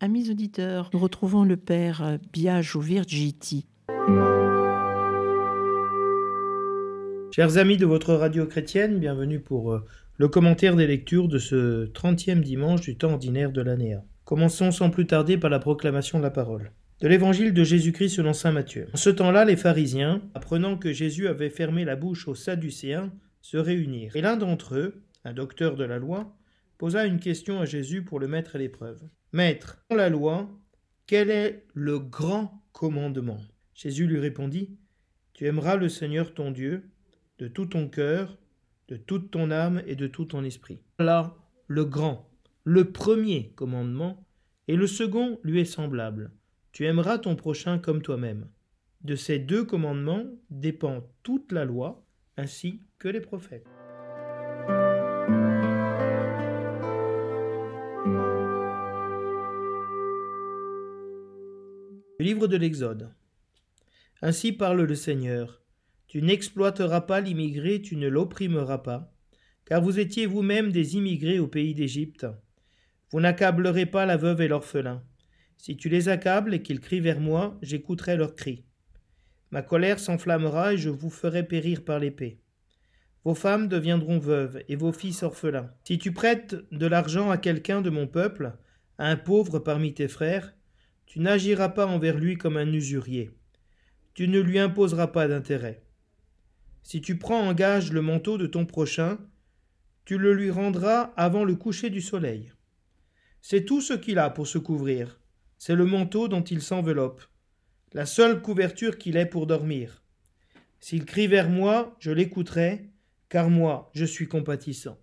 Amis auditeurs, nous retrouvons le Père Biagio Virgiti. Chers amis de votre radio chrétienne, bienvenue pour euh, le commentaire des lectures de ce 30e dimanche du temps ordinaire de l'année. Commençons sans plus tarder par la proclamation de la parole. De l'évangile de Jésus-Christ selon saint Matthieu. En ce temps-là, les pharisiens, apprenant que Jésus avait fermé la bouche aux Sadducéens, se réunirent. Et l'un d'entre eux, un docteur de la loi, posa une question à Jésus pour le mettre à l'épreuve. Maître, dans la loi, quel est le grand commandement? Jésus lui répondit, Tu aimeras le Seigneur ton Dieu de tout ton cœur, de toute ton âme et de tout ton esprit. Là, le grand, le premier commandement, et le second lui est semblable. Tu aimeras ton prochain comme toi-même. De ces deux commandements dépend toute la loi, ainsi que les prophètes. Livre de l'Exode. Ainsi parle le Seigneur. Tu n'exploiteras pas l'immigré, tu ne l'opprimeras pas, car vous étiez vous-même des immigrés au pays d'Égypte. Vous n'accablerez pas la veuve et l'orphelin. Si tu les accables et qu'ils crient vers moi, j'écouterai leurs cris. Ma colère s'enflammera et je vous ferai périr par l'épée. Vos femmes deviendront veuves et vos fils orphelins. Si tu prêtes de l'argent à quelqu'un de mon peuple, à un pauvre parmi tes frères, tu n'agiras pas envers lui comme un usurier. Tu ne lui imposeras pas d'intérêt. Si tu prends en gage le manteau de ton prochain, tu le lui rendras avant le coucher du soleil. C'est tout ce qu'il a pour se couvrir. C'est le manteau dont il s'enveloppe, la seule couverture qu'il ait pour dormir. S'il crie vers moi, je l'écouterai, car moi, je suis compatissant.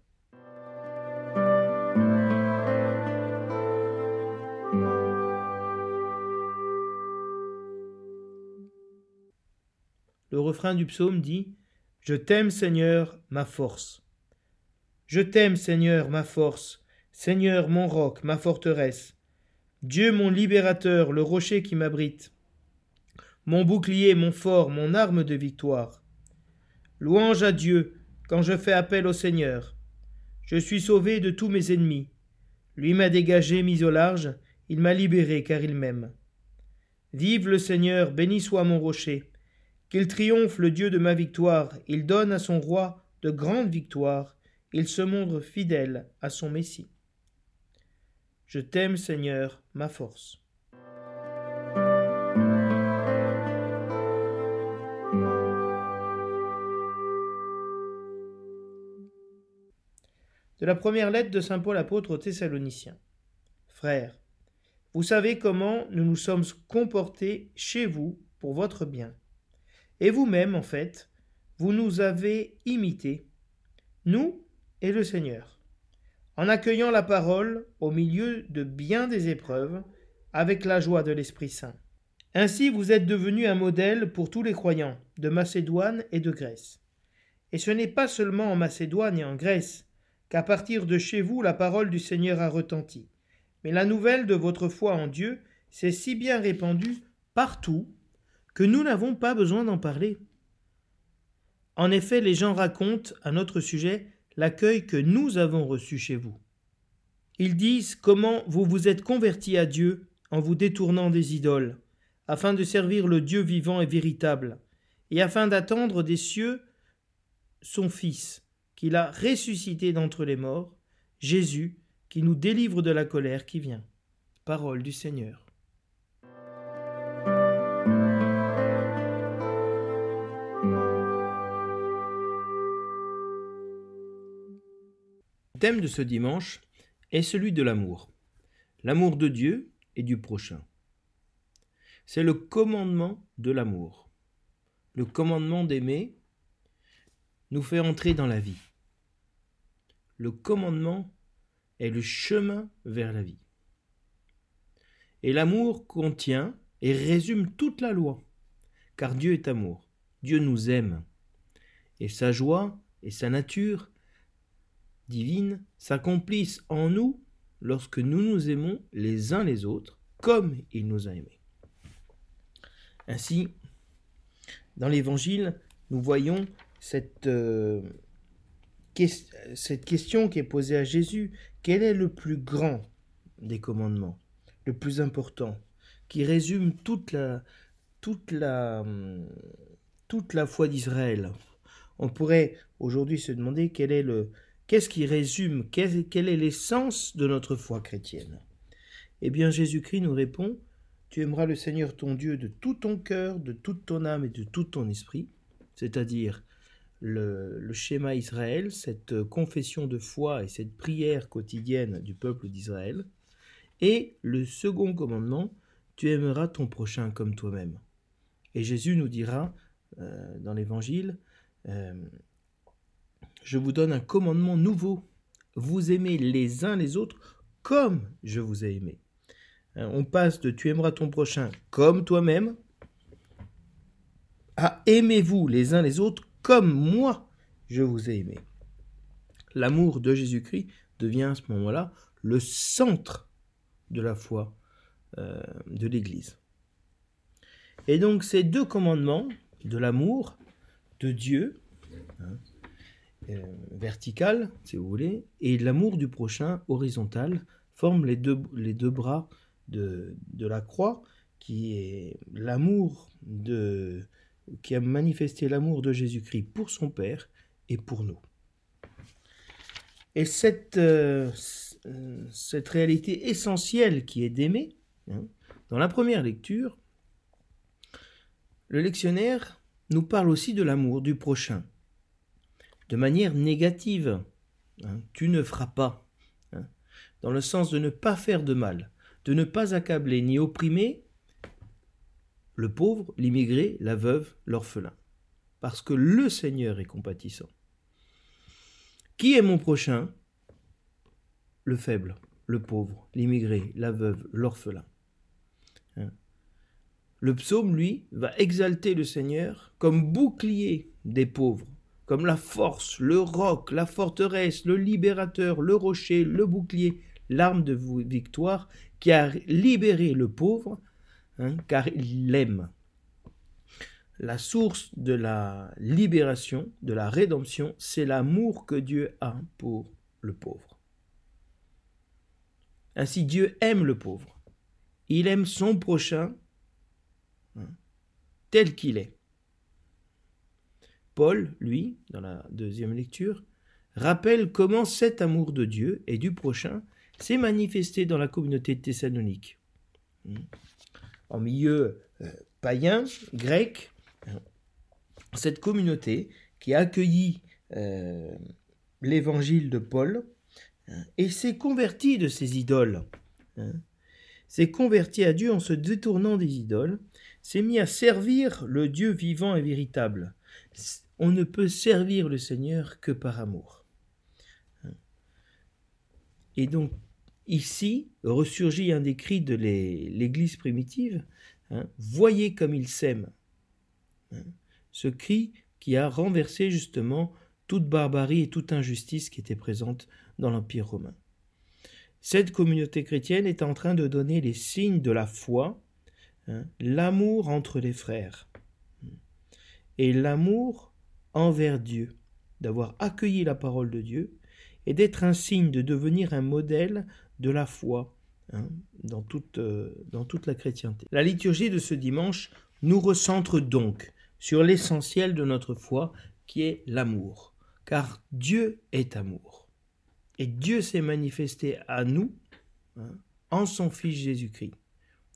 Refrain du psaume dit Je t'aime, Seigneur, ma force. Je t'aime, Seigneur, ma force, Seigneur, mon roc, ma forteresse. Dieu, mon libérateur, le rocher qui m'abrite. Mon bouclier, mon fort, mon arme de victoire. Louange à Dieu quand je fais appel au Seigneur. Je suis sauvé de tous mes ennemis. Lui m'a dégagé, mis au large, il m'a libéré car il m'aime. Vive le Seigneur, béni soit mon rocher. Qu'il triomphe le Dieu de ma victoire, il donne à son roi de grandes victoires, il se montre fidèle à son Messie. Je t'aime Seigneur, ma force. De la première lettre de Saint Paul apôtre aux Thessaloniciens. Frères, vous savez comment nous nous sommes comportés chez vous pour votre bien et vous-même, en fait, vous nous avez imités, nous et le Seigneur, en accueillant la parole au milieu de bien des épreuves, avec la joie de l'Esprit Saint. Ainsi vous êtes devenus un modèle pour tous les croyants de Macédoine et de Grèce. Et ce n'est pas seulement en Macédoine et en Grèce qu'à partir de chez vous la parole du Seigneur a retenti, mais la nouvelle de votre foi en Dieu s'est si bien répandue partout que nous n'avons pas besoin d'en parler. En effet, les gens racontent à notre sujet l'accueil que nous avons reçu chez vous. Ils disent comment vous vous êtes convertis à Dieu en vous détournant des idoles, afin de servir le Dieu vivant et véritable, et afin d'attendre des cieux son Fils, qu'il a ressuscité d'entre les morts, Jésus, qui nous délivre de la colère qui vient. Parole du Seigneur. Thème de ce dimanche est celui de l'amour. L'amour de Dieu et du prochain. C'est le commandement de l'amour. Le commandement d'aimer nous fait entrer dans la vie. Le commandement est le chemin vers la vie. Et l'amour contient et résume toute la loi, car Dieu est amour. Dieu nous aime. Et sa joie et sa nature divine s'accomplissent en nous lorsque nous nous aimons les uns les autres comme il nous a aimés. Ainsi, dans l'Évangile, nous voyons cette, euh, cette question qui est posée à Jésus. Quel est le plus grand des commandements le plus important, qui résume toute la, toute la, toute la foi d'Israël? On pourrait aujourd'hui se demander quel est le, qu'est-ce qui résume, quelle, est l'essence de notre foi chrétienne? Eh bien, Jésus-Christ nous répond Tu aimeras le Seigneur ton Dieu de tout ton cœur, de toute ton âme et de tout ton esprit, c'est-à-dire le, schéma Israël, cette confession de foi et cette prière quotidienne du peuple d'Israël. Et le second commandement, tu aimeras ton prochain comme toi-même. Et Jésus nous dira euh, dans l'Évangile, euh, je vous donne un commandement nouveau. Vous aimez les uns les autres comme je vous ai aimé. Hein, on passe de tu aimeras ton prochain comme toi-même à aimez-vous les uns les autres comme moi je vous ai aimé. L'amour de Jésus-Christ devient à ce moment-là le centre de la foi euh, de l'Église. Et donc ces deux commandements de l'amour de Dieu, hein, euh, vertical si vous voulez, et l'amour du prochain horizontal forment les deux, bras de, la croix, qui est l'amour de qui a manifesté l'amour de Jésus-Christ pour son Père et pour nous. Et cette, euh, réalité essentielle qui est d'aimer, hein, dans la première lecture, le lectionnaire nous parle aussi de l'amour du prochain, de manière négative. Hein, tu ne feras pas, hein, dans le sens de ne pas faire de mal, de ne pas accabler ni opprimer le pauvre, l'immigré, la veuve, l'orphelin. Parce que le Seigneur est compatissant. Qui est mon prochain? Le faible, le pauvre, l'immigré, la veuve, l'orphelin. Hein. Le psaume, lui, va exalter le Seigneur comme bouclier des pauvres, comme la force, le roc, la forteresse, le libérateur, le rocher, le bouclier, l'arme de victoire qui a libéré le pauvre Hein, car il l'aime. La source de la libération, de la rédemption, c'est l'amour que Dieu a pour le pauvre. Ainsi Dieu aime le pauvre. Il aime son prochain hein, tel qu'il est. Paul, lui, dans la deuxième lecture, rappelle comment cet amour de Dieu et du prochain s'est manifesté dans la communauté Thessalonique. Hmm en milieu euh, païen, grec, cette communauté qui a accueilli euh, l'évangile de Paul hein, et s'est convertie de ses idoles. Hein, s'est convertie à Dieu en se détournant des idoles, s'est mis à servir le Dieu vivant et véritable. On ne peut servir le Seigneur que par amour. Hein. Et donc Ici ressurgit un des cris de l'Église primitive hein, Voyez comme il s'aime. Hein, ce cri qui a renversé justement toute barbarie et toute injustice qui était présente dans l'Empire romain. Cette communauté chrétienne est en train de donner les signes de la foi, l'amour entre les frères et l'amour envers Dieu, d'avoir accueilli la parole de Dieu et d'être un signe, de devenir un modèle de la foi hein, dans, toute, euh, dans toute la chrétienté. La liturgie de ce dimanche nous recentre donc sur l'essentiel de notre foi qui est l'amour, car Dieu est amour. Et Dieu s'est manifesté à nous hein, en son Fils Jésus-Christ,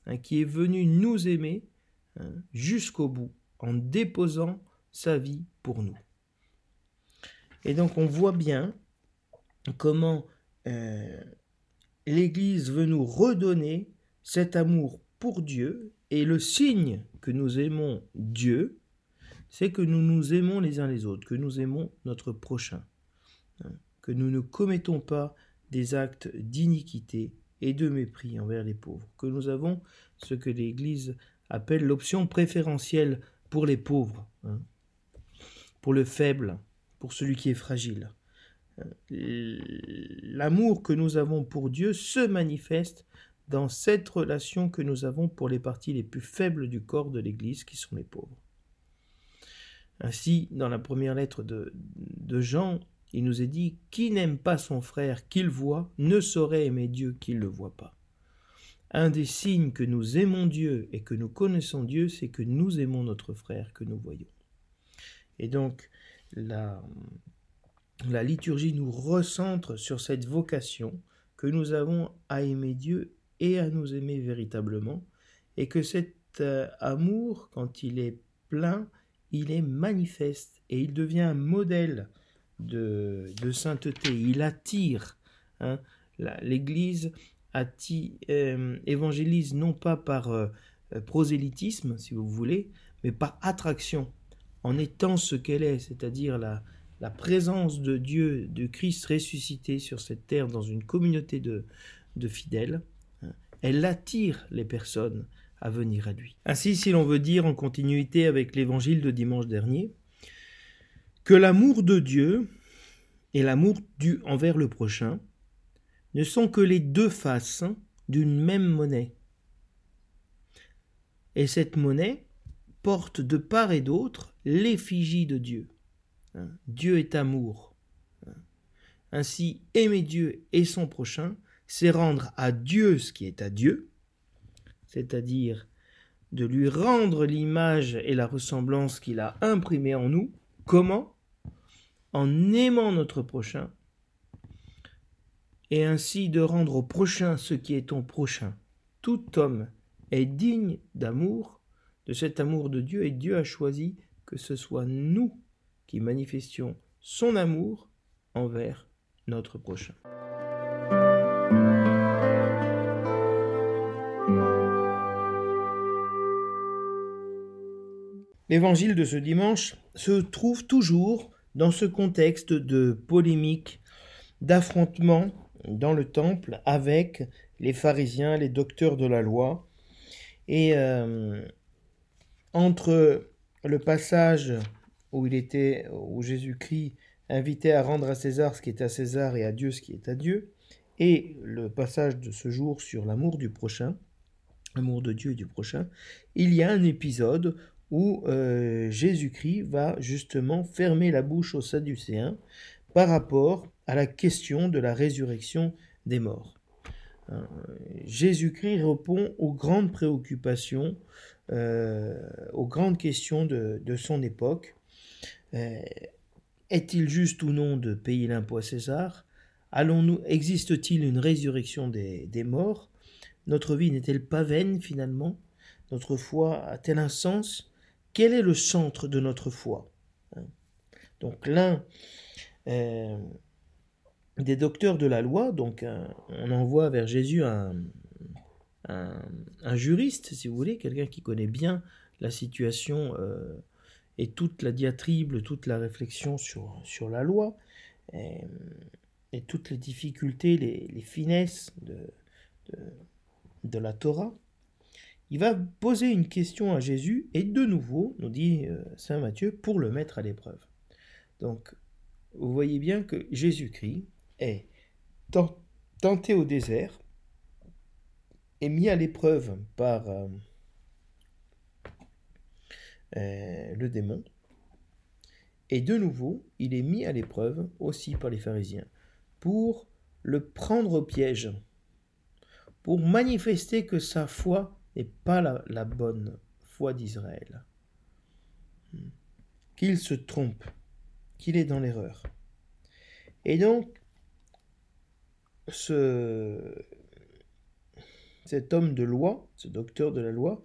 hein, qui est venu nous aimer jusqu'au bout en déposant sa vie pour nous. Et donc on voit bien comment euh, l'Église veut nous redonner cet amour pour Dieu, et le signe que nous aimons Dieu, c'est que nous nous aimons les uns les autres, que nous aimons notre prochain, hein, que nous ne commettons pas des actes d'iniquité et de mépris envers les pauvres, que nous avons ce que l'Église appelle l'option préférentielle pour les pauvres, hein, pour le faible, pour celui qui est fragile l'amour que nous avons pour Dieu se manifeste dans cette relation que nous avons pour les parties les plus faibles du corps de l'Église, qui sont les pauvres. Ainsi, dans la première lettre de, Jean, il nous est dit Qui n'aime pas son frère qu'il voit ne saurait aimer Dieu qu'il ne le voit pas. un des signes que nous aimons Dieu et que nous connaissons Dieu, c'est que nous aimons notre frère que nous voyons. Et donc, la, la liturgie nous recentre sur cette vocation que nous avons à aimer Dieu et à nous aimer véritablement, et que cet euh, amour, quand il est plein, il est manifeste et il devient un modèle de, sainteté. Il attire. Hein. L'Église euh, évangélise non pas par euh, prosélytisme, si vous voulez, mais par attraction, en étant ce qu'elle est, c'est-à-dire la, la présence de Dieu, de Christ ressuscité sur cette terre dans une communauté de, de fidèles, hein, elle attire les personnes à venir à lui. Ainsi, si l'on veut dire en continuité avec l'évangile de dimanche dernier, que l'amour de Dieu et l'amour dû envers le prochain ne sont que les deux faces d'une même monnaie. Et cette monnaie porte de part et d'autre l'effigie de Dieu. Hein. Dieu est amour. Hein. Ainsi, aimer Dieu et son prochain, c'est rendre à Dieu ce qui est à Dieu, c'est-à-dire de lui rendre l'image et la ressemblance qu'il a imprimée en nous. Comment? En aimant notre prochain, et ainsi de rendre au prochain ce qui est ton prochain. Tout homme est digne d'amour, de cet amour de Dieu, et Dieu a choisi que ce soit nous qui manifestions son amour envers notre prochain. L'évangile de ce dimanche se trouve toujours dans ce contexte de polémique, d'affrontement dans le temple avec les pharisiens, les docteurs de la loi. Et euh, entre le passage où il était, où Jésus-Christ invitait à rendre à César ce qui est à César et à Dieu ce qui est à Dieu, et le passage de ce jour sur l'amour du prochain, l'amour de Dieu et du prochain, il y a un épisode où euh, Jésus-Christ va justement fermer la bouche aux Sadducéens par rapport à la question de la résurrection des morts. Euh, Jésus-Christ répond aux grandes préoccupations, aux grandes questions de, de son époque, euh, est-il juste ou non de payer l'impôt à César? Allons-nous Existe-t-il une résurrection des, morts? Notre vie n'est-elle pas vaine finalement? Notre foi a-t-elle un sens? Quel est le centre de notre foi? Hein? Donc l'un euh, des docteurs de la loi, donc on envoie vers Jésus un, un, juriste, si vous voulez, quelqu'un qui connaît bien la situation euh, et toute la diatribe, toute la réflexion sur, sur la loi, et, toutes les difficultés, les, finesses de, de, la Torah, il va poser une question à Jésus, et de nouveau, nous dit euh, Saint Matthieu, pour le mettre à l'épreuve. Donc, vous voyez bien que Jésus-Christ est tenté au désert, est mis à l'épreuve par... Euh, euh, le démon. Et de nouveau, il est mis à l'épreuve aussi par les pharisiens pour le prendre au piège, pour manifester que sa foi n'est pas la, bonne foi d'Israël, qu'il se trompe, qu'il est dans l'erreur. Et donc, ce, cet homme de loi, ce docteur de la loi,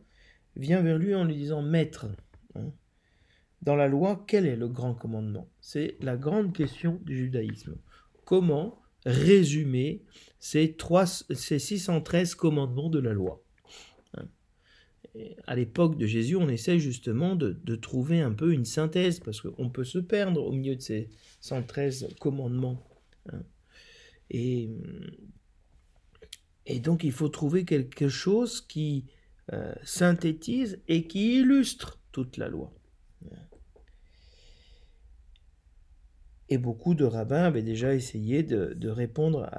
vient vers lui en lui disant Maître, Hein. Dans la loi, quel est le grand commandement? C'est la grande question du judaïsme. Comment résumer ces, ces 613 commandements de la loi hein? à l'époque de Jésus, on essaie justement de, trouver un peu une synthèse, parce qu'on peut se perdre au milieu de ces 113 commandements. Hein. Et, et, donc il faut trouver quelque chose qui euh, synthétise et qui illustre toute la loi. Et beaucoup de rabbins avaient déjà essayé de, répondre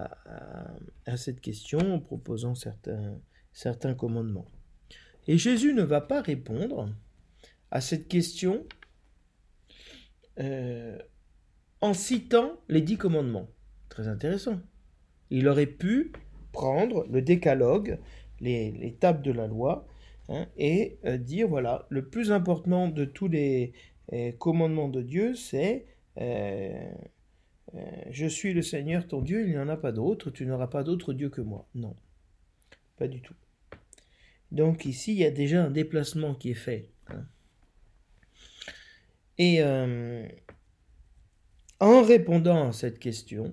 à, cette question en proposant certains, commandements. Et Jésus ne va pas répondre à cette question euh, en citant les dix commandements. Très intéressant. Il aurait pu prendre le décalogue les, les tables de la loi hein, et euh, dire voilà, le plus important de tous les euh, commandements de Dieu, c'est euh, je suis le Seigneur ton Dieu, il n'y en a pas d'autre, tu n'auras pas d'autre Dieu que moi. Non, pas du tout. Donc ici, il y a déjà un déplacement qui est fait. hein. Et en répondant à cette question,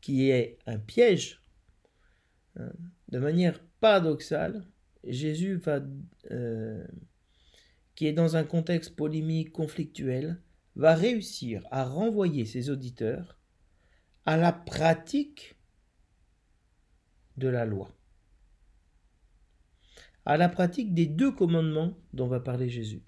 qui est un piège, de manière paradoxale, Jésus va, euh, qui est dans un contexte polémique, conflictuel, va réussir à renvoyer ses auditeurs à la pratique de la loi, à la pratique des deux commandements dont va parler Jésus.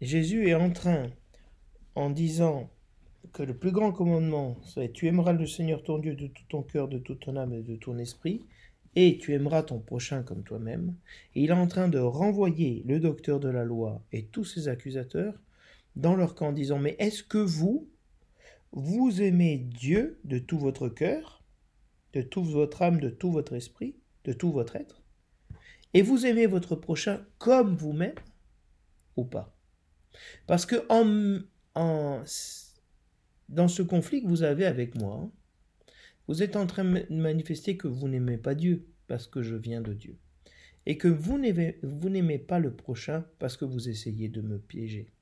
Jésus est en train, en disant le plus grand commandement, c'est tu aimeras le Seigneur ton Dieu de tout ton cœur, de toute ton âme et de ton esprit, et tu aimeras ton prochain comme toi-même. Il est en train de renvoyer le docteur de la loi et tous ses accusateurs dans leur camp en disant, mais est-ce que vous, vous aimez Dieu de tout votre cœur, de toute votre âme, de tout votre esprit, de tout votre être, et vous aimez votre prochain comme vous-même ou pas? Parce que en, dans ce conflit que vous avez avec moi, vous êtes en train de manifester que vous n'aimez pas Dieu parce que je viens de Dieu. Et que vous n'aimez, pas le prochain parce que vous essayez de me piéger.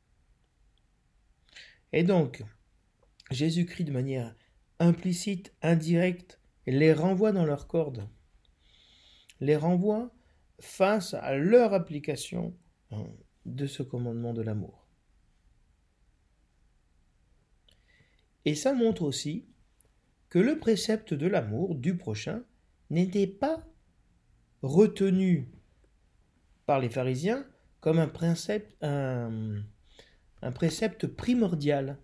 Et donc, Jésus-Christ, de manière implicite, indirecte, les renvoie dans leur corde. Les renvoie face à leur application hein, de ce commandement de l'amour. Et ça montre aussi que le précepte de l'amour du prochain n'était pas retenu par les pharisiens comme un précepte, primordial.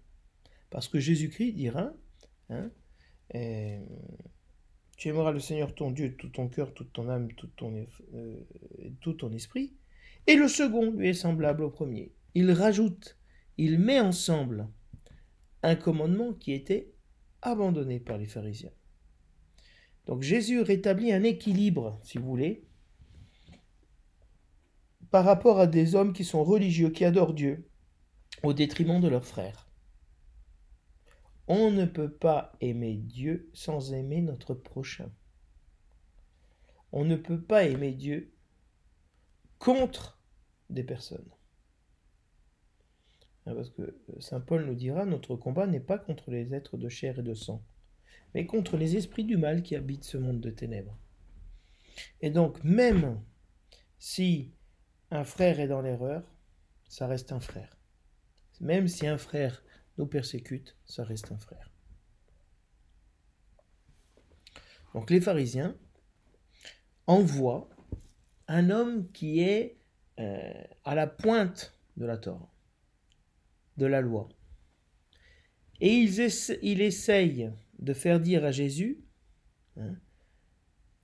Parce que Jésus-Christ dira, hein, euh, tu aimeras le Seigneur ton Dieu de tout ton cœur, toute ton âme, tout ton, euh, tout ton esprit. Et le second lui est semblable au premier. Il rajoute, il met ensemble un commandement qui était abandonné par les pharisiens. Donc Jésus rétablit un équilibre, si vous voulez, par rapport à des hommes qui sont religieux, qui adorent Dieu, au détriment de leurs frères. On ne peut pas aimer Dieu sans aimer notre prochain. On ne peut pas aimer Dieu contre des personnes. Parce que Saint Paul nous dira, notre combat n'est pas contre les êtres de chair et de sang, mais contre les esprits du mal qui habitent ce monde de ténèbres. Et donc, même si un frère est dans l'erreur, ça reste un frère. Même si un frère nous persécute, ça reste un frère. Donc les pharisiens envoient un homme qui est euh, à la pointe de la Torah, de la loi. Et ils essa il essaye de faire dire à Jésus, hein,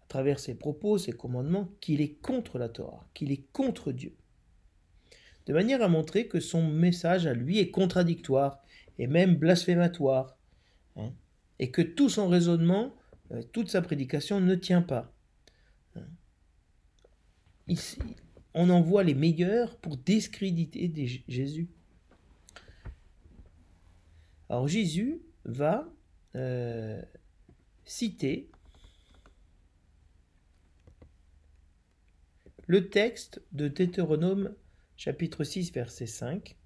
à travers ses propos, ses commandements, qu'il est contre la Torah, qu'il est contre Dieu. De manière à montrer que son message à lui est contradictoire et même blasphématoire, hein, et que tout son raisonnement, euh, toute sa prédication ne tient pas. Hein. Ici, on envoie les meilleurs pour discréditer Jésus. Alors Jésus va euh, citer le texte de Deutéronome chapitre 6 verset 5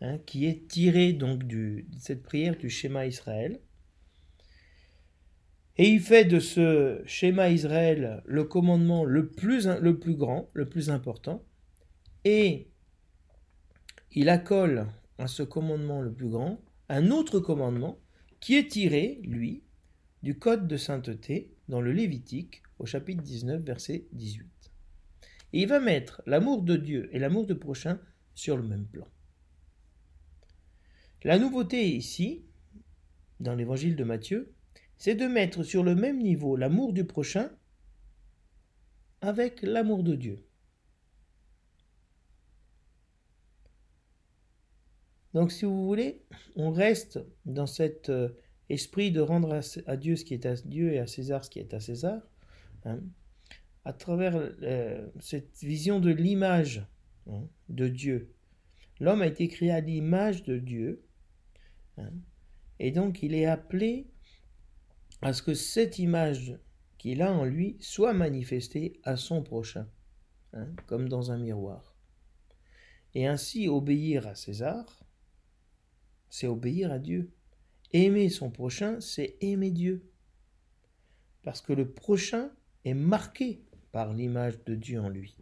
hein, qui est tiré donc de cette prière du schéma Israël. Et il fait de ce schéma Israël le commandement le plus, le plus grand, le plus important. Et il accole à ce commandement le plus grand un autre commandement qui est tiré, lui, du code de sainteté dans le Lévitique au chapitre 19 verset 18. Et il va mettre l'amour de Dieu et l'amour de prochain sur le même plan. La nouveauté ici, dans l'évangile de Matthieu, c'est de mettre sur le même niveau l'amour du prochain avec l'amour de Dieu. Donc, si vous voulez, on reste dans cet euh, esprit de rendre à, Dieu ce qui est à Dieu et à César ce qui est à César, hein, à travers euh, cette vision de l'image hein, de Dieu. L'homme a été créé à l'image de Dieu, hein, et donc il est appelé à ce que cette image qu'il a en lui soit manifestée à son prochain, comme dans un miroir. Et ainsi obéir à César, c'est obéir à Dieu. Aimer son prochain, c'est aimer Dieu. Parce que le prochain est marqué par l'image de Dieu en lui.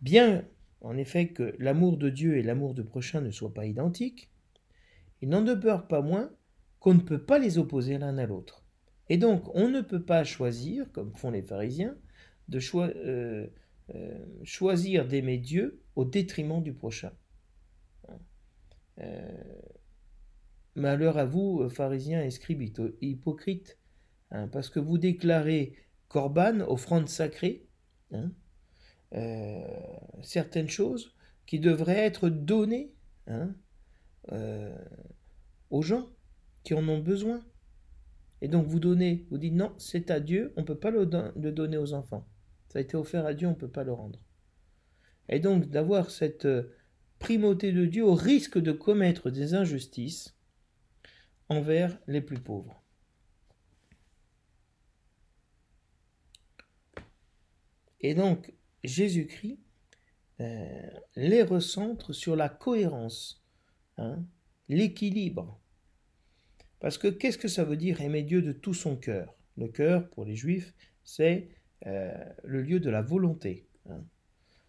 Bien, en effet, que l'amour de Dieu et l'amour du prochain ne soient pas identiques, il n'en demeure pas moins qu'on ne peut pas les opposer l'un à l'autre. Et donc, on ne peut pas choisir, comme font les pharisiens, de euh, euh, choisir d'aimer Dieu au détriment du prochain. Euh, malheur à vous, pharisiens et scribes hypocrites, hein, parce que vous déclarez corban, offrande sacrée, hein, euh, certaines choses qui devraient être données hein, euh, aux gens qui en ont besoin. Et donc vous donnez, vous dites non, c'est à Dieu, on ne peut pas le, le, donner aux enfants. Ça a été offert à Dieu, on ne peut pas le rendre. Et donc d'avoir cette primauté de Dieu au risque de commettre des injustices envers les plus pauvres. Et donc, Jésus-Christ euh, les recentre sur la cohérence, hein, l'équilibre. Parce que qu'est-ce que ça veut dire aimer Dieu de tout son cœur? Le cœur, pour les Juifs, c'est euh, le lieu de la volonté, hein,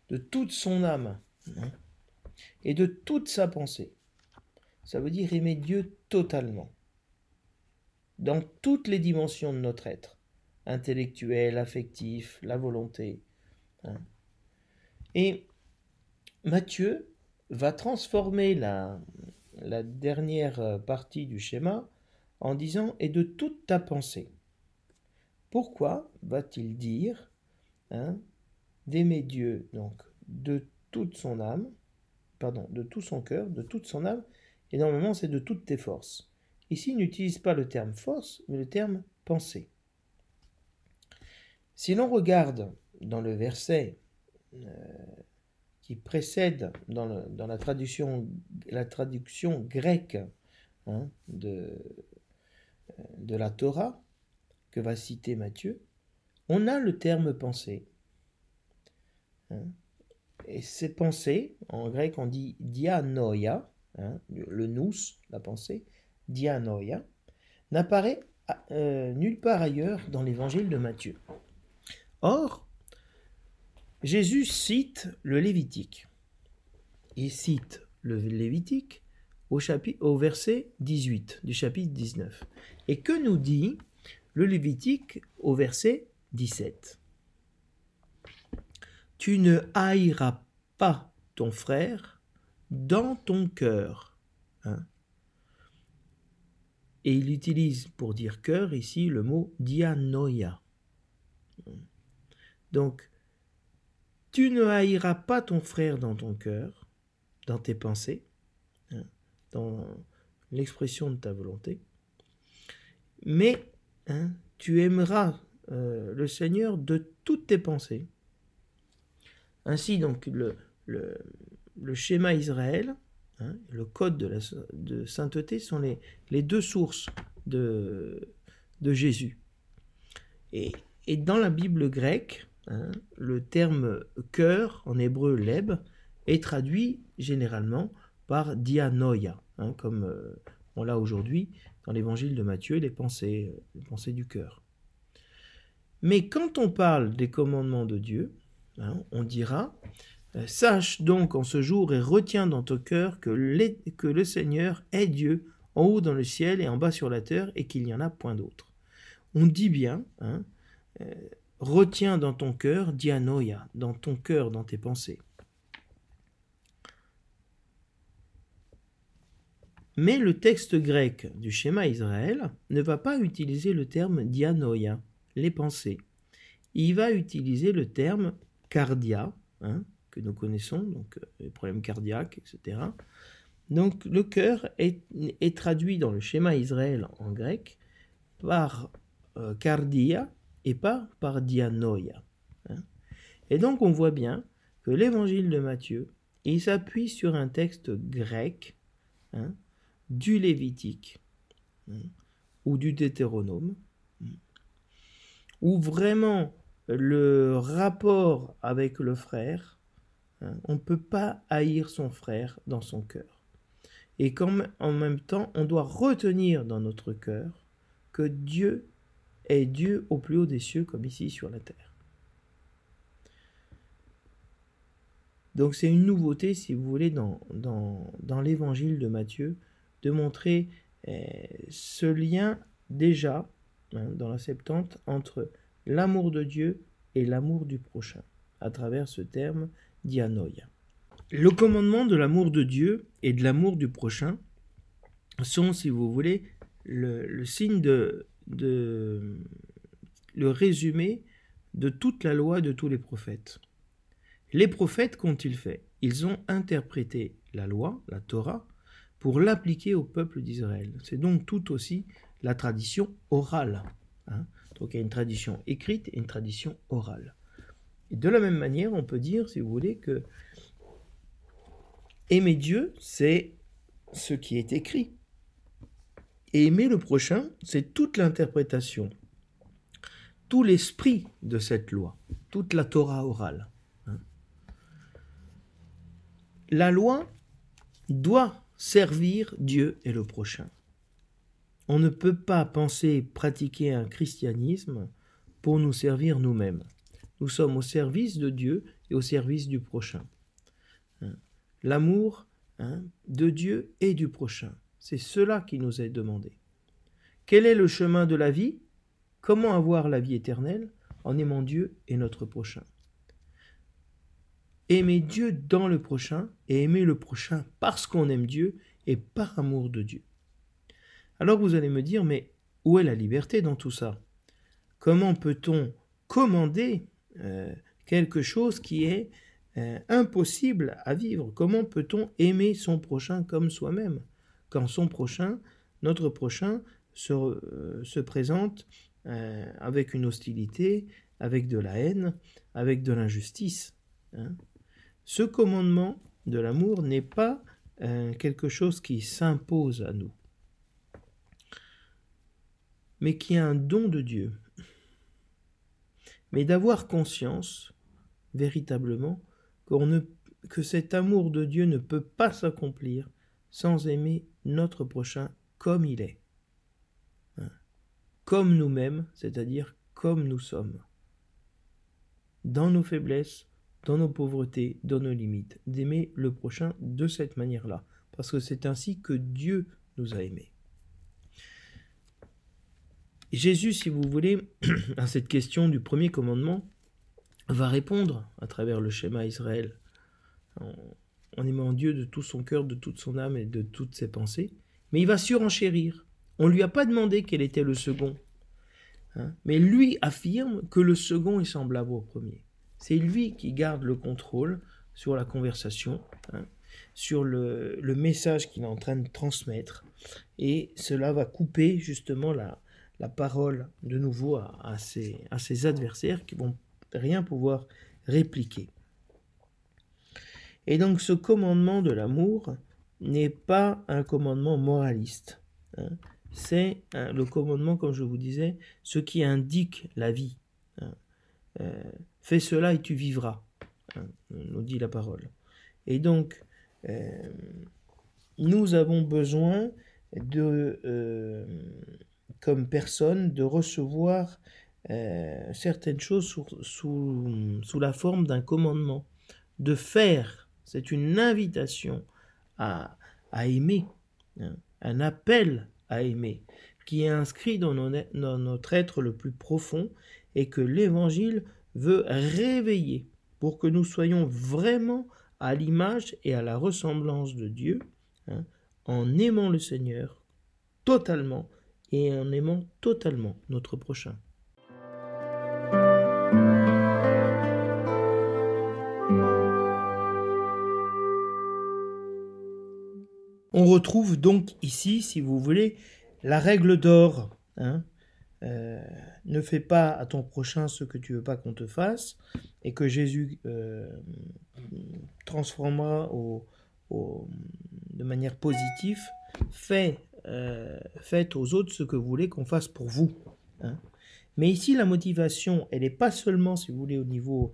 de toute son âme. Hein et de toute sa pensée. Ça veut dire aimer Dieu totalement, dans toutes les dimensions de notre être, intellectuel, affectif, la volonté. Hein. Et Matthieu va transformer la, la dernière partie du schéma en disant et de toute ta pensée. Pourquoi va-t-il dire hein, d'aimer Dieu donc de toute son âme, pardon, de tout son cœur, de toute son âme, et normalement c'est de toutes tes forces. Ici, il n'utilise pas le terme force, mais le terme pensée. Si l'on regarde dans le verset euh, qui précède dans, la, traduction, grecque hein, de, de la Torah, que va citer Matthieu, on a le terme pensée. Hein. Et ces pensées, en grec on dit dianoia, hein, le nous, la pensée, dianoia, n'apparaît euh, nulle part ailleurs dans l'évangile de Matthieu. Or, Jésus cite le Lévitique. Il cite le Lévitique au, chapitre, au verset 18 du chapitre 19. Et que nous dit le Lévitique au verset 17 tu ne haïras pas ton frère dans ton cœur. Hein. Et il utilise pour dire cœur ici le mot dianoia. Donc, tu ne haïras pas ton frère dans ton cœur, dans tes pensées, hein, dans l'expression de ta volonté, mais hein, tu aimeras euh, le Seigneur de toutes tes pensées, ainsi, donc, le, schéma Israël, hein, le code de, sainteté sont les, deux sources de, Jésus. Et, dans la Bible grecque, hein, le terme cœur, en hébreu leb, est traduit généralement par dianoia, hein, comme euh, on l'a aujourd'hui dans l'évangile de Matthieu, les pensées, les pensées du cœur. Mais quand on parle des commandements de Dieu, on dira euh, Sache donc en ce jour et retiens dans ton cœur que, le Seigneur est Dieu, en haut dans le ciel et en bas sur la terre, et qu'il n'y en a point d'autre. On dit bien, hein, euh, retiens dans ton cœur, dianoia, dans ton cœur, dans tes pensées. Mais le texte grec du schéma Israël ne va pas utiliser le terme dianoia, les pensées. Il va utiliser le terme cardia, hein, que nous connaissons, donc euh, les problèmes cardiaques, etc. Donc le cœur est, traduit dans le schéma Israël en grec par euh, cardia et pas par dianoia. Hein. Et donc on voit bien que l'évangile de Matthieu, il s'appuie sur un texte grec hein, du Lévitique ou du Deutéronome, où vraiment le rapport avec le frère, on ne peut pas haïr son frère dans son cœur et qu'en même temps, on doit retenir dans notre cœur que Dieu est Dieu au plus haut des cieux comme ici sur la terre. Donc c'est une nouveauté, si vous voulez, dans, dans, l'évangile de Matthieu, de montrer eh, ce lien déjà hein, dans la Septante entre l'amour de Dieu et l'amour du prochain, à travers ce terme dianoia. Le commandement de l'amour de Dieu et de l'amour du prochain sont, si vous voulez, le, signe de, de, le résumé de toute la loi de tous les prophètes. Les prophètes, qu'ont-ils fait? Ils ont interprété la loi, la Torah, pour l'appliquer au peuple d'Israël. C'est donc tout aussi la tradition orale. Hein. Donc il y a une tradition écrite et une tradition orale. De la même manière, on peut dire, si vous voulez, que Aimer Dieu, c'est ce qui est écrit. Aimer le prochain, c'est toute l'interprétation, tout l'esprit de cette loi, toute la Torah orale. Hein. La loi doit servir Dieu et le prochain. On ne peut pas penser pratiquer un christianisme pour nous servir nous-mêmes. Nous sommes au service de Dieu et au service du prochain l'amour hein, de Dieu et du prochain. C'est cela qui nous est demandé. Quel est le chemin de la vie? Comment avoir la vie éternelle en aimant Dieu et notre prochain? Aimer Dieu dans le prochain et aimer le prochain parce qu'on aime Dieu et par amour de Dieu. Alors vous allez me dire, mais où est la liberté dans tout ça? Comment peut-on commander euh, quelque chose qui est euh, impossible à vivre? Comment peut-on aimer son prochain comme soi-même? Quand son prochain, notre prochain, se, euh, présente avec une hostilité, avec de la haine, avec de l'injustice hein? Ce commandement de l'amour n'est pas quelque chose qui s'impose à nous, mais qui est un don de Dieu. Mais d'avoir conscience, véritablement, que cet amour de Dieu ne peut pas s'accomplir sans aimer notre prochain comme il est. Hein? Comme nous-mêmes, c'est-à-dire comme nous sommes. Dans nos faiblesses, dans nos pauvretés, dans nos limites, d'aimer le prochain de cette manière-là, parce que c'est ainsi que Dieu nous a aimés. Jésus, si vous voulez, à cette question du premier commandement, va répondre à travers le schéma Israël, en, aimant Dieu de tout son cœur, de toute son âme et de toutes ses pensées, mais il va surenchérir. On ne lui a pas demandé quel était le second, hein, mais lui affirme que le second est semblable au premier. C'est lui qui garde le contrôle sur la conversation, hein, sur le, message qu'il est en train de transmettre, et cela va couper justement la, la parole de nouveau à, ses adversaires qui vont rien pouvoir répliquer. Et donc ce commandement de l'amour n'est pas un commandement moraliste. Hein. C'est le commandement, comme je vous disais, ce qui indique la vie. Hein. Euh, fais cela et tu vivras, hein, nous dit la parole. Et donc, euh, nous avons besoin de, euh, comme personne, de recevoir euh, certaines choses sous, sous, la forme d'un commandement. De faire, c'est une invitation à, à aimer, hein, un appel à aimer, qui est inscrit dans, dans notre être le plus profond et que l'Évangile veut réveiller pour que nous soyons vraiment à l'image et à la ressemblance de Dieu, hein, en aimant le Seigneur totalement et en aimant totalement notre prochain. On retrouve donc ici, si vous voulez, la règle d'or. Hein euh, ne fais pas à ton prochain ce que tu veux pas qu'on te fasse, et que Jésus euh, transformera au, de manière positive. Fais euh, faites aux autres ce que vous voulez qu'on fasse pour vous. Hein. Mais ici, la motivation, elle n'est pas seulement, si vous voulez, au niveau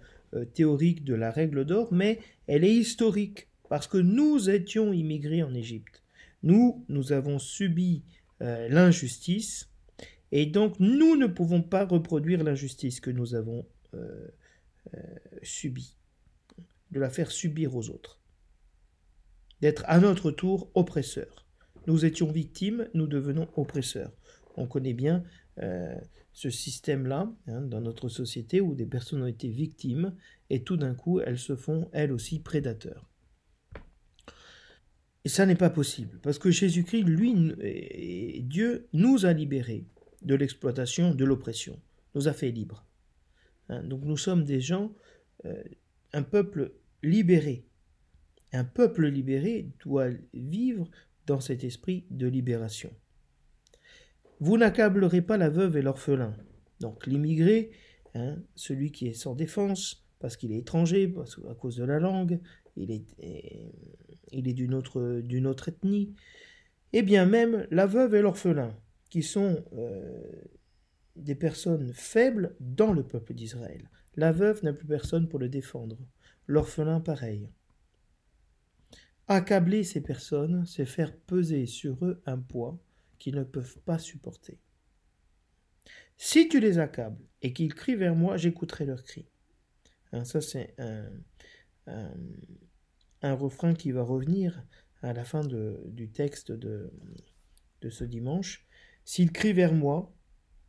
théorique de la règle d'or, mais elle est historique, parce que nous étions immigrés en Égypte. Nous, nous avons subi l'injustice, et donc, nous ne pouvons pas reproduire l'injustice que nous avons euh, euh, subie, de la faire subir aux autres, d'être à notre tour oppresseurs. Nous étions victimes, nous devenons oppresseurs. On connaît bien euh, ce système-là hein, dans notre société où des personnes ont été victimes et tout d'un coup elles se font elles aussi prédateurs. Et ça n'est pas possible parce que Jésus-Christ, lui, Dieu nous a libérés de l'exploitation, de l'oppression, nous a fait libres. Hein, donc nous sommes des gens, euh, un peuple libéré. Un peuple libéré doit vivre dans cet esprit de libération. Vous n'accablerez pas la veuve et l'orphelin. Donc l'immigré, hein, celui qui est sans défense, parce qu'il est étranger, parce, à cause de la langue, il est, autre, d'une autre ethnie, et bien même la veuve et l'orphelin qui sont euh, des personnes faibles dans le peuple d'Israël. La veuve n'a plus personne pour le défendre. L'orphelin, pareil. Accabler ces personnes, c'est faire peser sur eux un poids qu'ils ne peuvent pas supporter. Si tu les accables et qu'ils crient vers moi, j'écouterai leurs cris. Hein, ça, c'est un, refrain qui va revenir à la fin du texte de, ce dimanche. S'il crie vers moi,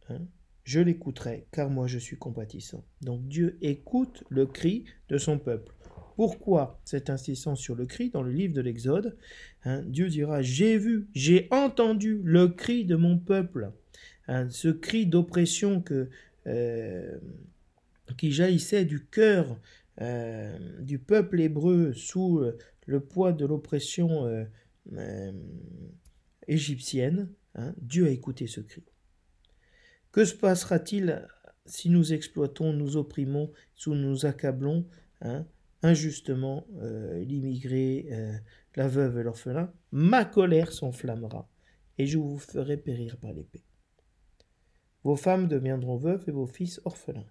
hein, je l'écouterai, car moi je suis compatissant. Donc Dieu écoute le cri de son peuple. Pourquoi cette insistance sur le cri dans le livre de l'Exode hein, Dieu dira J'ai vu, j'ai entendu le cri de mon peuple. Hein, ce cri d'oppression que, euh, qui jaillissait du cœur euh, du peuple hébreu sous le poids de l'oppression euh, égyptienne. Hein, Dieu a écouté ce cri. Que se passera-t-il si nous exploitons, nous opprimons, si nous accablons injustement euh, l'immigré, euh, la veuve et l'orphelin Ma colère s'enflammera et je vous ferai périr par l'épée. Vos femmes deviendront veuves et vos fils orphelins.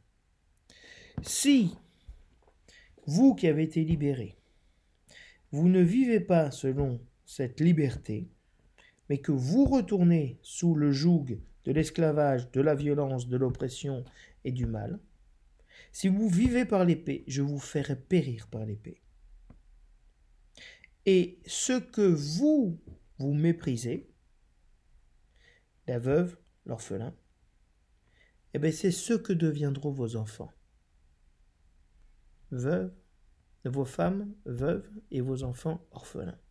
Si vous qui avez été libérés, vous ne vivez pas selon cette liberté, mais que vous retournez sous le joug de l'esclavage, de la violence, de l'oppression et du mal, si vous vivez par l'épée, je vous ferai périr par l'épée. Et ce que vous, vous méprisez, la veuve, l'orphelin, eh bien c'est ce que deviendront vos enfants. Veuves, vos femmes, veuves et vos enfants orphelins.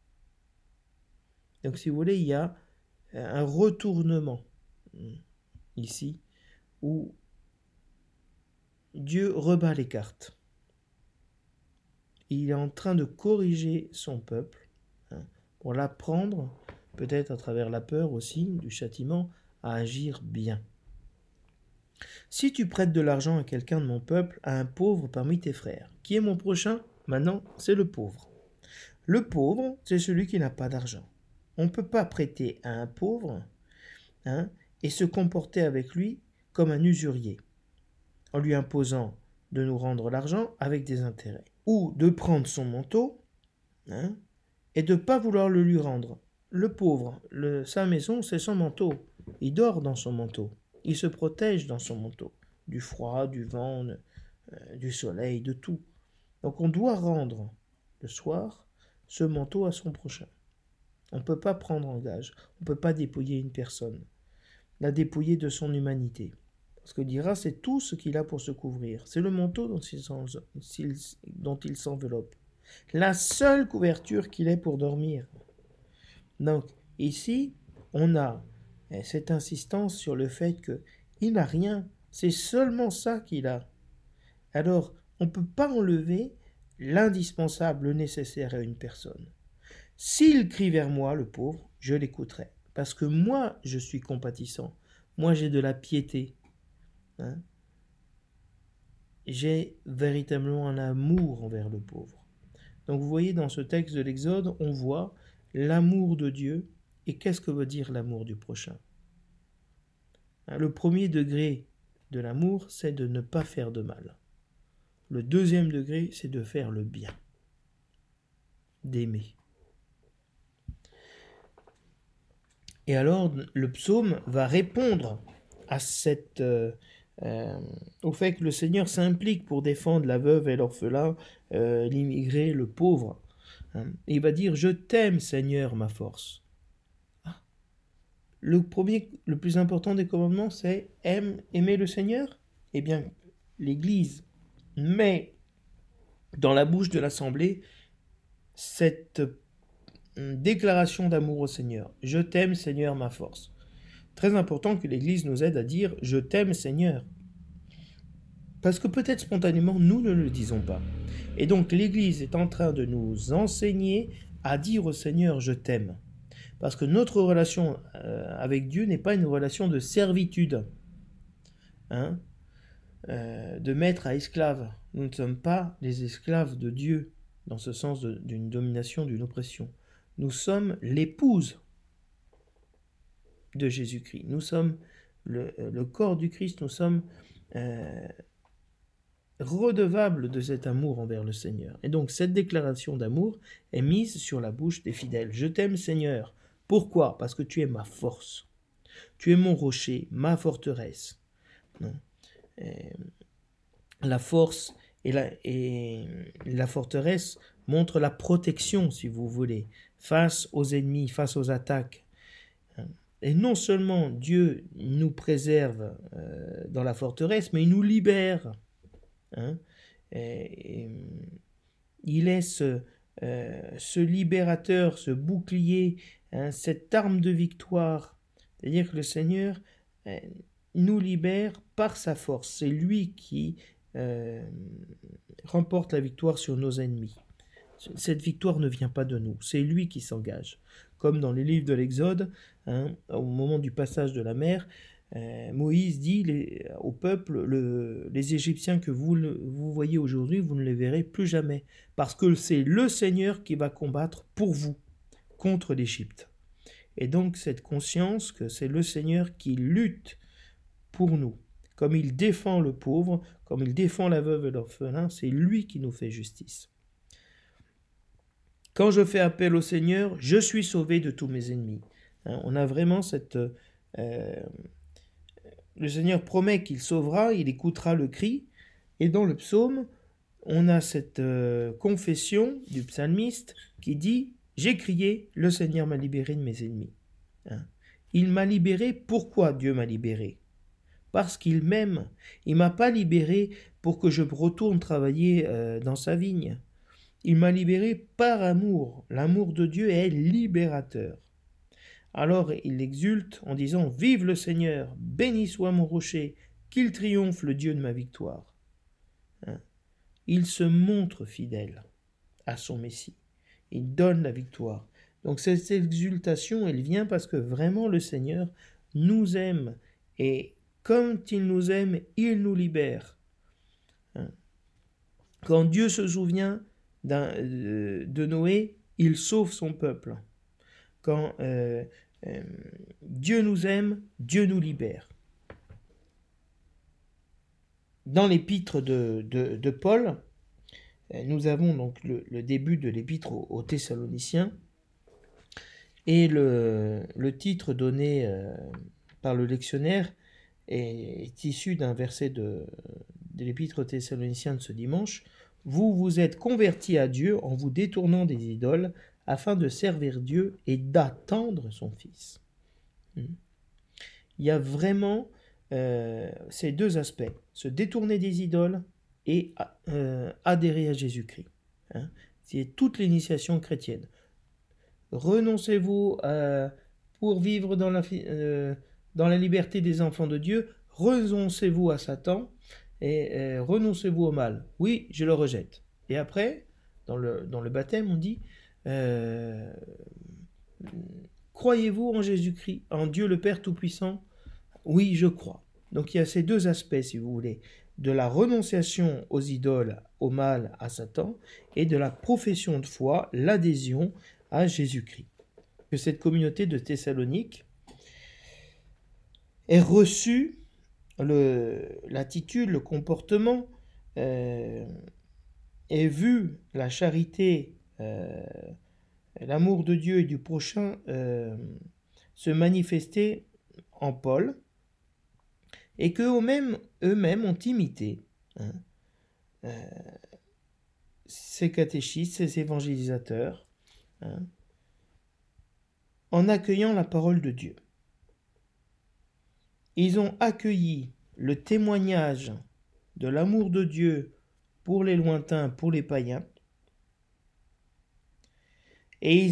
Donc si vous voulez, il y a un retournement hmm, ici où Dieu rebat les cartes. Il est en train de corriger son peuple hein, pour l'apprendre, peut-être à travers la peur aussi, du châtiment, à agir bien. Si tu prêtes de l'argent à quelqu'un de mon peuple, à un pauvre parmi tes frères, qui est mon prochain Maintenant, c'est le pauvre. Le pauvre, c'est celui qui n'a pas d'argent. On ne peut pas prêter à un pauvre hein, et se comporter avec lui comme un usurier, en lui imposant de nous rendre l'argent avec des intérêts, ou de prendre son manteau hein, et de ne pas vouloir le lui rendre. Le pauvre, sa maison, c'est son manteau. Il dort dans son manteau. Il se protège dans son manteau, du froid, du vent, euh, du soleil, de tout. Donc on doit rendre le soir ce manteau à son prochain. On ne peut pas prendre en gage, on ne peut pas dépouiller une personne, la dépouiller de son humanité. Parce que dira, c'est tout ce qu'il a pour se couvrir. C'est le manteau dont il s'enveloppe. La seule couverture qu'il ait pour dormir. Donc, ici, on a eh, cette insistance sur le fait qu'il n'a rien. C'est seulement ça qu'il a. Alors, on ne peut pas enlever l'indispensable, le nécessaire à une personne. S'il crie vers moi, le pauvre, je l'écouterai. Parce que moi, je suis compatissant. Moi, j'ai de la piété. Hein. j'ai véritablement un amour envers le pauvre. Donc vous voyez, dans ce texte de l'Exode, on voit l'amour de Dieu. Et qu'est-ce que veut dire l'amour du prochain? Hein, Le premier degré de l'amour, c'est de ne pas faire de mal. Le deuxième degré, c'est de faire le bien, d'aimer. Et alors, le psaume va répondre à cette, euh, euh, au fait que le Seigneur s'implique pour défendre la veuve et l'orphelin, euh, l'immigré, le pauvre. Hein. Il va dire Je t'aime, Seigneur, ma force. Ah. Le premier, le plus important des commandements, c'est aime, aimer le Seigneur? Eh bien, l'Église met dans la bouche de l'Assemblée cette déclaration d'amour au Seigneur. Je t'aime, Seigneur, ma force. Très important que l'Église nous aide à dire Je t'aime, Seigneur. Parce que peut-être spontanément, nous ne le disons pas. Et donc l'Église est en train de nous enseigner à dire au Seigneur Je t'aime. Parce que notre relation euh, avec Dieu n'est pas une relation de servitude, hein, euh, de maître à esclave. Nous ne sommes pas les esclaves de Dieu, dans ce sens d'une domination, d'une oppression. Nous sommes l'épouse de Jésus-Christ. Nous sommes le, corps du Christ, nous sommes euh, redevables de cet amour envers le Seigneur. Et donc cette déclaration d'amour est mise sur la bouche des fidèles. Je t'aime Seigneur. Pourquoi? Parce que tu es ma force. Tu es mon rocher, ma forteresse. la force et la, et la forteresse montrent la protection, si vous voulez, face aux ennemis, face aux attaques. Et non seulement Dieu nous préserve euh, dans la forteresse, mais il nous libère. Hein. il est ce, euh, ce, libérateur, ce bouclier, hein, cette arme de victoire. C'est-à-dire que le Seigneur euh, nous libère par sa force. C'est lui qui remporte la victoire sur nos ennemis. Cette victoire ne vient pas de nous, c'est lui qui s'engage. Comme dans les livres de l'Exode, hein, au moment du passage de la mer, euh, Moïse dit au peuple, les Égyptiens que vous, vous voyez aujourd'hui, vous ne les verrez plus jamais, parce que c'est le Seigneur qui va combattre pour vous contre l'Égypte. Et donc cette conscience que c'est le Seigneur qui lutte pour nous, comme il défend le pauvre, comme il défend la veuve et l'orphelin, c'est lui qui nous fait justice. Quand je fais appel au Seigneur, je suis sauvé de tous mes ennemis. Hein, on a vraiment cette... Euh, le Seigneur promet qu'il sauvera, il écoutera le cri. Et dans le psaume, on a cette euh, confession du psalmiste qui dit J'ai crié, le Seigneur m'a libéré de mes ennemis. Hein. Il m'a libéré. Pourquoi Dieu m'a libéré? Parce qu'il m'aime. Il m'a pas libéré pour que je retourne travailler euh, dans sa vigne. Il m'a libéré par amour. L'amour de Dieu est libérateur. Alors il exulte en disant Vive le Seigneur, béni soit mon rocher, qu'il triomphe le Dieu de ma victoire. Hein? il se montre fidèle à son Messie. Il donne la victoire. Donc cette exultation, elle vient parce que vraiment le Seigneur nous aime et comme il nous aime, il nous libère. Hein? Quand Dieu se souvient de Noé, il sauve son peuple. Quand euh, euh, Dieu nous aime, Dieu nous libère. Dans l'épître de, Paul, nous avons donc le, début de l'épître aux, Thessaloniciens, et le, titre donné par le lectionnaire est, issu d'un verset de, de l'épître aux Thessaloniciens de ce dimanche, vous vous êtes convertis à Dieu en vous détournant des idoles afin de servir Dieu et d'attendre son Fils. Hmm. Il y a vraiment euh, ces deux aspects, se détourner des idoles et euh, adhérer à Jésus-Christ. Hein. C'est toute l'initiation chrétienne. Renoncez-vous pour vivre euh, dans la liberté des enfants de Dieu, renoncez-vous à Satan et euh, renoncez-vous au mal. Oui, je le rejette. Et après, dans le, dans le baptême, on dit euh, croyez-vous en Jésus-Christ, en Dieu le Père Tout-Puissant? Oui, je crois. Donc il y a ces deux aspects, si vous voulez, de la renonciation aux idoles, au mal, à Satan, et de la profession de foi, l'adhésion à Jésus-Christ. Que cette communauté de Thessalonique ait reçu l'attitude, le, comportement, euh, ait vu la charité, euh, l'amour de Dieu et du prochain euh, se manifester en Paul, et qu'eux-mêmes eux-mêmes ont imité hein, euh, ces catéchistes, ces évangélisateurs, hein, en accueillant la parole de Dieu. Ils ont accueilli le témoignage de l'amour de Dieu pour les lointains, pour les païens, et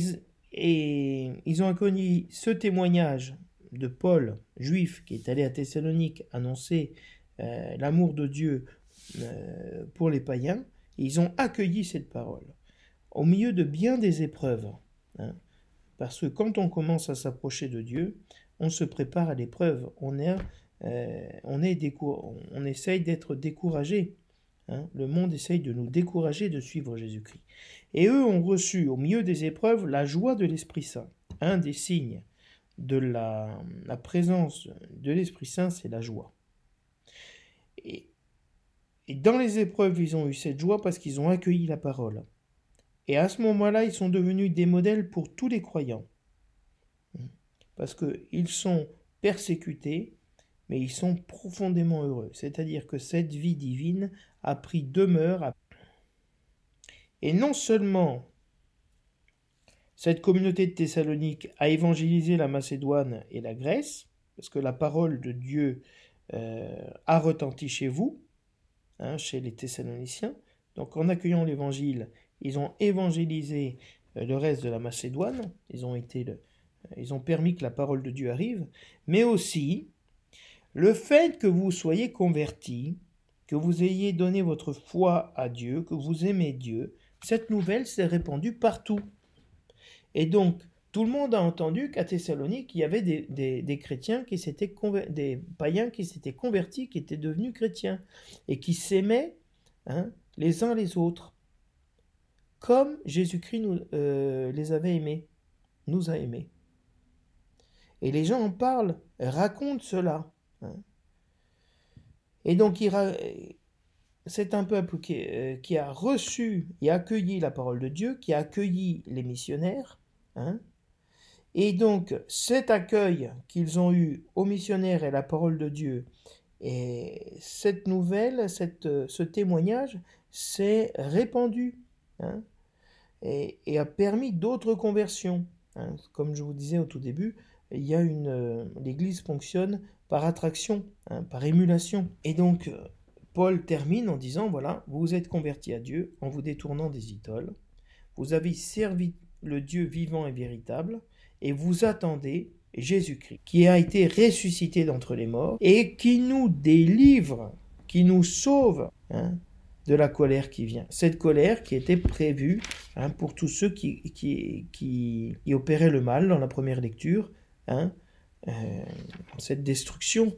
ils, ont accueilli ce témoignage de Paul, juif, qui est allé à Thessalonique annoncer euh, l'amour de Dieu euh, pour les païens, ils ont accueilli cette parole au milieu de bien des épreuves. Hein. parce que quand on commence à s'approcher de Dieu, on se prépare à l'épreuve, on, est, euh, on, est on essaye d'être découragé. Hein. le monde essaye de nous décourager de suivre Jésus-Christ. Et eux ont reçu au milieu des épreuves la joie de l'Esprit Saint, un des signes de la, présence de l'Esprit Saint, c'est la joie. Et, dans les épreuves, ils ont eu cette joie parce qu'ils ont accueilli la parole. Et à ce moment-là, ils sont devenus des modèles pour tous les croyants. Parce qu'ils sont persécutés, mais ils sont profondément heureux. C'est-à-dire que cette vie divine a pris demeure. Et non seulement cette communauté de Thessalonique a évangélisé la Macédoine et la Grèce, parce que la parole de Dieu euh, a retenti chez vous, hein, chez les Thessaloniciens. Donc en accueillant l'évangile, ils ont évangélisé euh, le reste de la Macédoine, ils ont, été ils ont permis que la parole de Dieu arrive, mais aussi le fait que vous soyez convertis, que vous ayez donné votre foi à Dieu, que vous aimez Dieu, cette nouvelle s'est répandue partout. Et donc, tout le monde a entendu qu'à Thessalonique, il y avait des, chrétiens qui s'étaient des païens qui s'étaient convertis, qui étaient devenus chrétiens, et qui s'aimaient hein, les uns les autres, comme Jésus-Christ euh, les avait aimés, nous a aimés. Et les gens en parlent, racontent cela. Hein. Et donc, c'est un peuple qui, euh, qui, a reçu et accueilli la parole de Dieu, qui a accueilli les missionnaires, Hein. et donc cet accueil qu'ils ont eu aux missionnaires et la parole de Dieu, et cette nouvelle, cette, ce témoignage s'est répandu hein, et, a permis d'autres conversions. Comme je vous disais au tout début, il y a une, l'Église fonctionne par attraction, par émulation. Et donc Paul termine en disant voilà, vous vous êtes convertis à Dieu en vous détournant des idoles, vous avez servi le Dieu vivant et véritable, et vous attendez Jésus-Christ, qui a été ressuscité d'entre les morts, et qui nous délivre, qui nous sauve hein, de la colère qui vient. Cette colère qui était prévue hein, pour tous ceux qui, qui, qui, opéraient le mal dans la première lecture, hein, euh, cette destruction.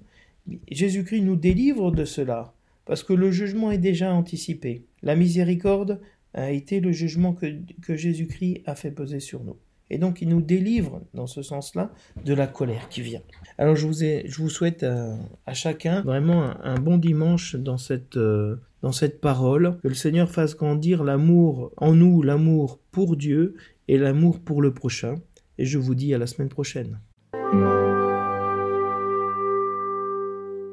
Jésus-Christ nous délivre de cela, parce que le jugement est déjà anticipé. La miséricorde a été le jugement que, Jésus-Christ a fait poser sur nous. Et donc il nous délivre dans ce sens-là de la colère qui vient. Alors je vous, souhaite à, chacun vraiment un, bon dimanche dans cette, euh, dans cette parole, que le Seigneur fasse grandir l'amour en nous, l'amour pour Dieu et l'amour pour le prochain. Et je vous dis à la semaine prochaine. Thank you.